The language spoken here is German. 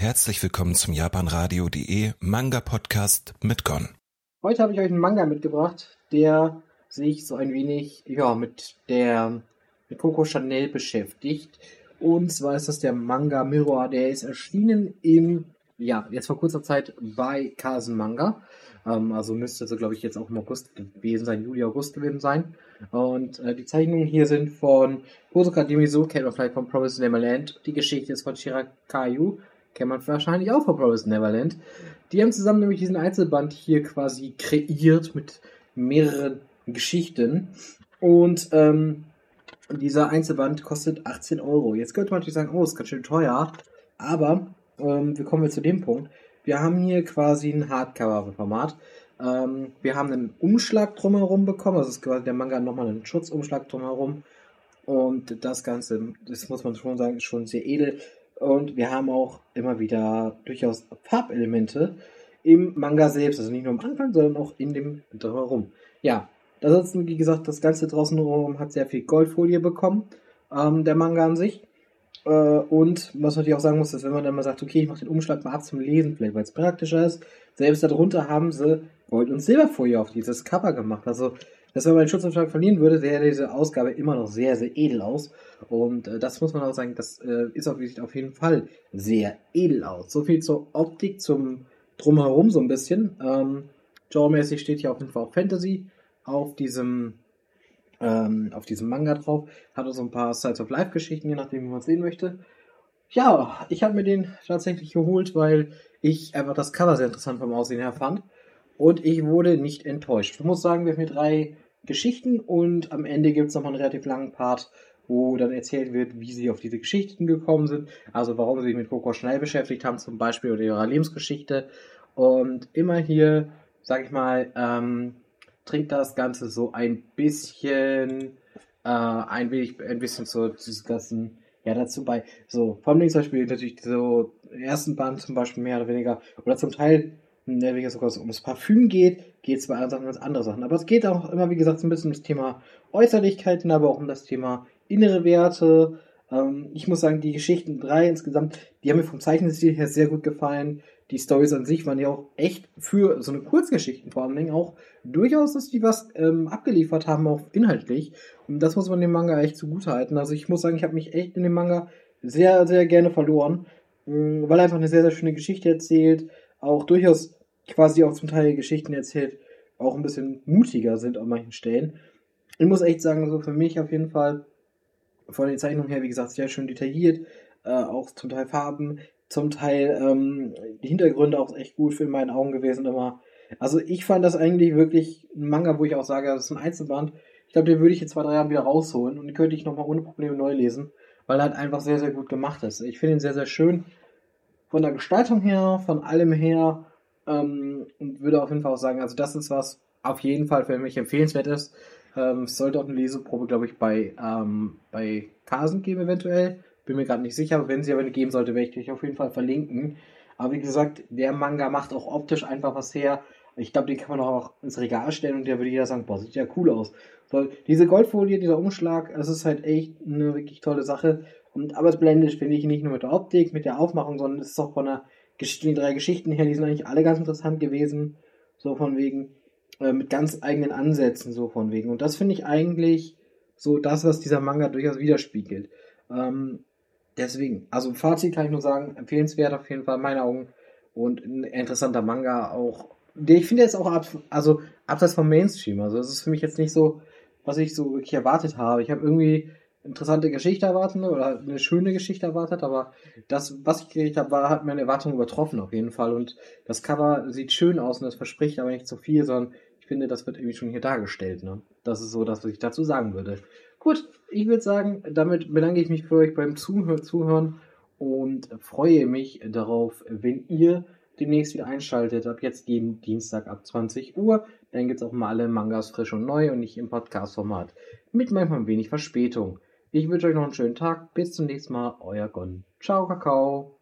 Herzlich willkommen zum japanradio.de Manga Podcast mit Gon. Heute habe ich euch einen Manga mitgebracht, der sich so ein wenig ja mit der mit Coco Chanel beschäftigt. Und zwar ist das der Manga Mirror, der ist erschienen im ja, jetzt vor kurzer Zeit bei Kasen Manga. Ähm, also müsste so, glaube ich, jetzt auch im August gewesen sein, Juli, August gewesen sein. Und äh, die Zeichnungen hier sind von Hosoka Dimisu, kennt man vielleicht von Promise Neverland. Die Geschichte ist von Shirakayu, kennt man wahrscheinlich auch von Promise Neverland. Die haben zusammen nämlich diesen Einzelband hier quasi kreiert mit mehreren Geschichten. Und ähm, dieser Einzelband kostet 18 Euro. Jetzt könnte man natürlich sagen, oh, ist ganz schön teuer. Aber ähm, wir kommen jetzt zu dem Punkt. Wir haben hier quasi ein Hardcover-Format. Ähm, wir haben einen Umschlag drumherum bekommen. Also ist quasi der Manga nochmal einen Schutzumschlag drumherum. Und das Ganze, das muss man schon sagen, ist schon sehr edel. Und wir haben auch immer wieder durchaus Farbelemente im Manga selbst. Also nicht nur am Anfang, sondern auch in dem drumherum. Ja, ansonsten, wie gesagt, das Ganze draußen drumherum hat sehr viel Goldfolie bekommen. Ähm, der Manga an sich. Äh, und was man natürlich auch sagen muss, ist, wenn man dann mal sagt, okay, ich mache den Umschlag mal ab zum Lesen, vielleicht weil es praktischer ist, selbst darunter haben sie Gold- und Silberfolie auf dieses Cover gemacht. Also, dass wenn man den Schutzumschlag verlieren würde, sähe diese Ausgabe immer noch sehr, sehr edel aus. Und äh, das muss man auch sagen, das äh, ist auf, auf jeden Fall sehr edel aus. So viel zur Optik, zum Drumherum so ein bisschen. Ähm, Genremäßig steht hier auf jeden Fall auch Fantasy auf diesem ähm, auf diesem Manga drauf. Hat auch so ein paar Sides of Life Geschichten, je nachdem, wie man es sehen möchte. Ja, ich habe mir den tatsächlich geholt, weil ich einfach das Cover sehr interessant vom Aussehen her fand. Und ich wurde nicht enttäuscht. Ich muss sagen, wir haben hier drei Geschichten und am Ende gibt es nochmal einen relativ langen Part, wo dann erzählt wird, wie sie auf diese Geschichten gekommen sind. Also warum sie sich mit Coco schnell beschäftigt haben, zum Beispiel, oder ihrer Lebensgeschichte. Und immer hier, sag ich mal, ähm, trinkt das Ganze so ein bisschen, äh, ein wenig, ein bisschen so dieses ganzen, ja, dazu bei, so, vom Ding zum Beispiel natürlich so, ersten Band zum Beispiel mehr oder weniger, oder zum Teil, ne, wie sogar so ums Parfüm geht, geht es bei anderen Sachen ganz andere Sachen. Aber es geht auch immer, wie gesagt, so ein bisschen um das Thema Äußerlichkeiten, aber auch um das Thema innere Werte. Ähm, ich muss sagen, die Geschichten drei insgesamt, die haben mir vom Zeichenstil her sehr gut gefallen die Stories an sich waren ja auch echt für so eine Kurzgeschichten vor allen Dingen auch durchaus, dass die was ähm, abgeliefert haben, auch inhaltlich. Und das muss man dem Manga echt zugutehalten. Also ich muss sagen, ich habe mich echt in dem Manga sehr, sehr gerne verloren, ähm, weil er einfach eine sehr, sehr schöne Geschichte erzählt, auch durchaus quasi auch zum Teil Geschichten erzählt, auch ein bisschen mutiger sind an manchen Stellen. Ich muss echt sagen, so für mich auf jeden Fall von den Zeichnungen her, wie gesagt, sehr schön detailliert, äh, auch zum Teil Farben, zum Teil ähm, die Hintergründe auch echt gut für in meinen Augen gewesen immer. Also ich fand das eigentlich wirklich ein Manga, wo ich auch sage, das ist ein Einzelband. Ich glaube, den würde ich in zwei, drei Jahren wieder rausholen und den könnte ich nochmal ohne Probleme neu lesen, weil er halt einfach sehr, sehr gut gemacht ist. Ich finde ihn sehr, sehr schön von der Gestaltung her, von allem her ähm, und würde auf jeden Fall auch sagen, also das ist was auf jeden Fall für mich empfehlenswert ist. Ähm, es sollte auch eine Leseprobe, glaube ich, bei, ähm, bei Kasen geben eventuell. Bin mir gerade nicht sicher, wenn sie aber eine geben sollte, werde ich dich auf jeden Fall verlinken. Aber wie gesagt, der Manga macht auch optisch einfach was her. Ich glaube, den kann man auch ins Regal stellen und der würde jeder sagen, boah, sieht ja cool aus. So, diese Goldfolie, dieser Umschlag, das ist halt echt eine wirklich tolle Sache. Und aber es blendet, finde ich, nicht nur mit der Optik, mit der Aufmachung, sondern es ist auch von der die drei Geschichten her, die sind eigentlich alle ganz interessant gewesen. So von wegen, äh, mit ganz eigenen Ansätzen, so von wegen. Und das finde ich eigentlich so das, was dieser Manga durchaus widerspiegelt. Ähm, deswegen, also Fazit kann ich nur sagen, empfehlenswert auf jeden Fall in meinen Augen und ein interessanter Manga auch. Ich finde jetzt auch ab, also abseits vom Mainstream. Also es ist für mich jetzt nicht so, was ich so wirklich erwartet habe. Ich habe irgendwie interessante Geschichte erwartet oder eine schöne Geschichte erwartet, aber das, was ich gekriegt habe, war, hat meine Erwartungen übertroffen auf jeden Fall. Und das Cover sieht schön aus und das verspricht aber nicht zu viel, sondern ich finde, das wird irgendwie schon hier dargestellt. Ne? Das ist so das, was ich dazu sagen würde. Gut, ich würde sagen, damit bedanke ich mich für euch beim Zuhör Zuhören und freue mich darauf, wenn ihr demnächst wieder einschaltet. Ab jetzt jeden Dienstag ab 20 Uhr. Dann gibt es auch mal alle Mangas frisch und neu und nicht im Podcast-Format. Mit manchmal ein wenig Verspätung. Ich wünsche euch noch einen schönen Tag. Bis zum nächsten Mal. Euer Gon. Ciao, Kakao.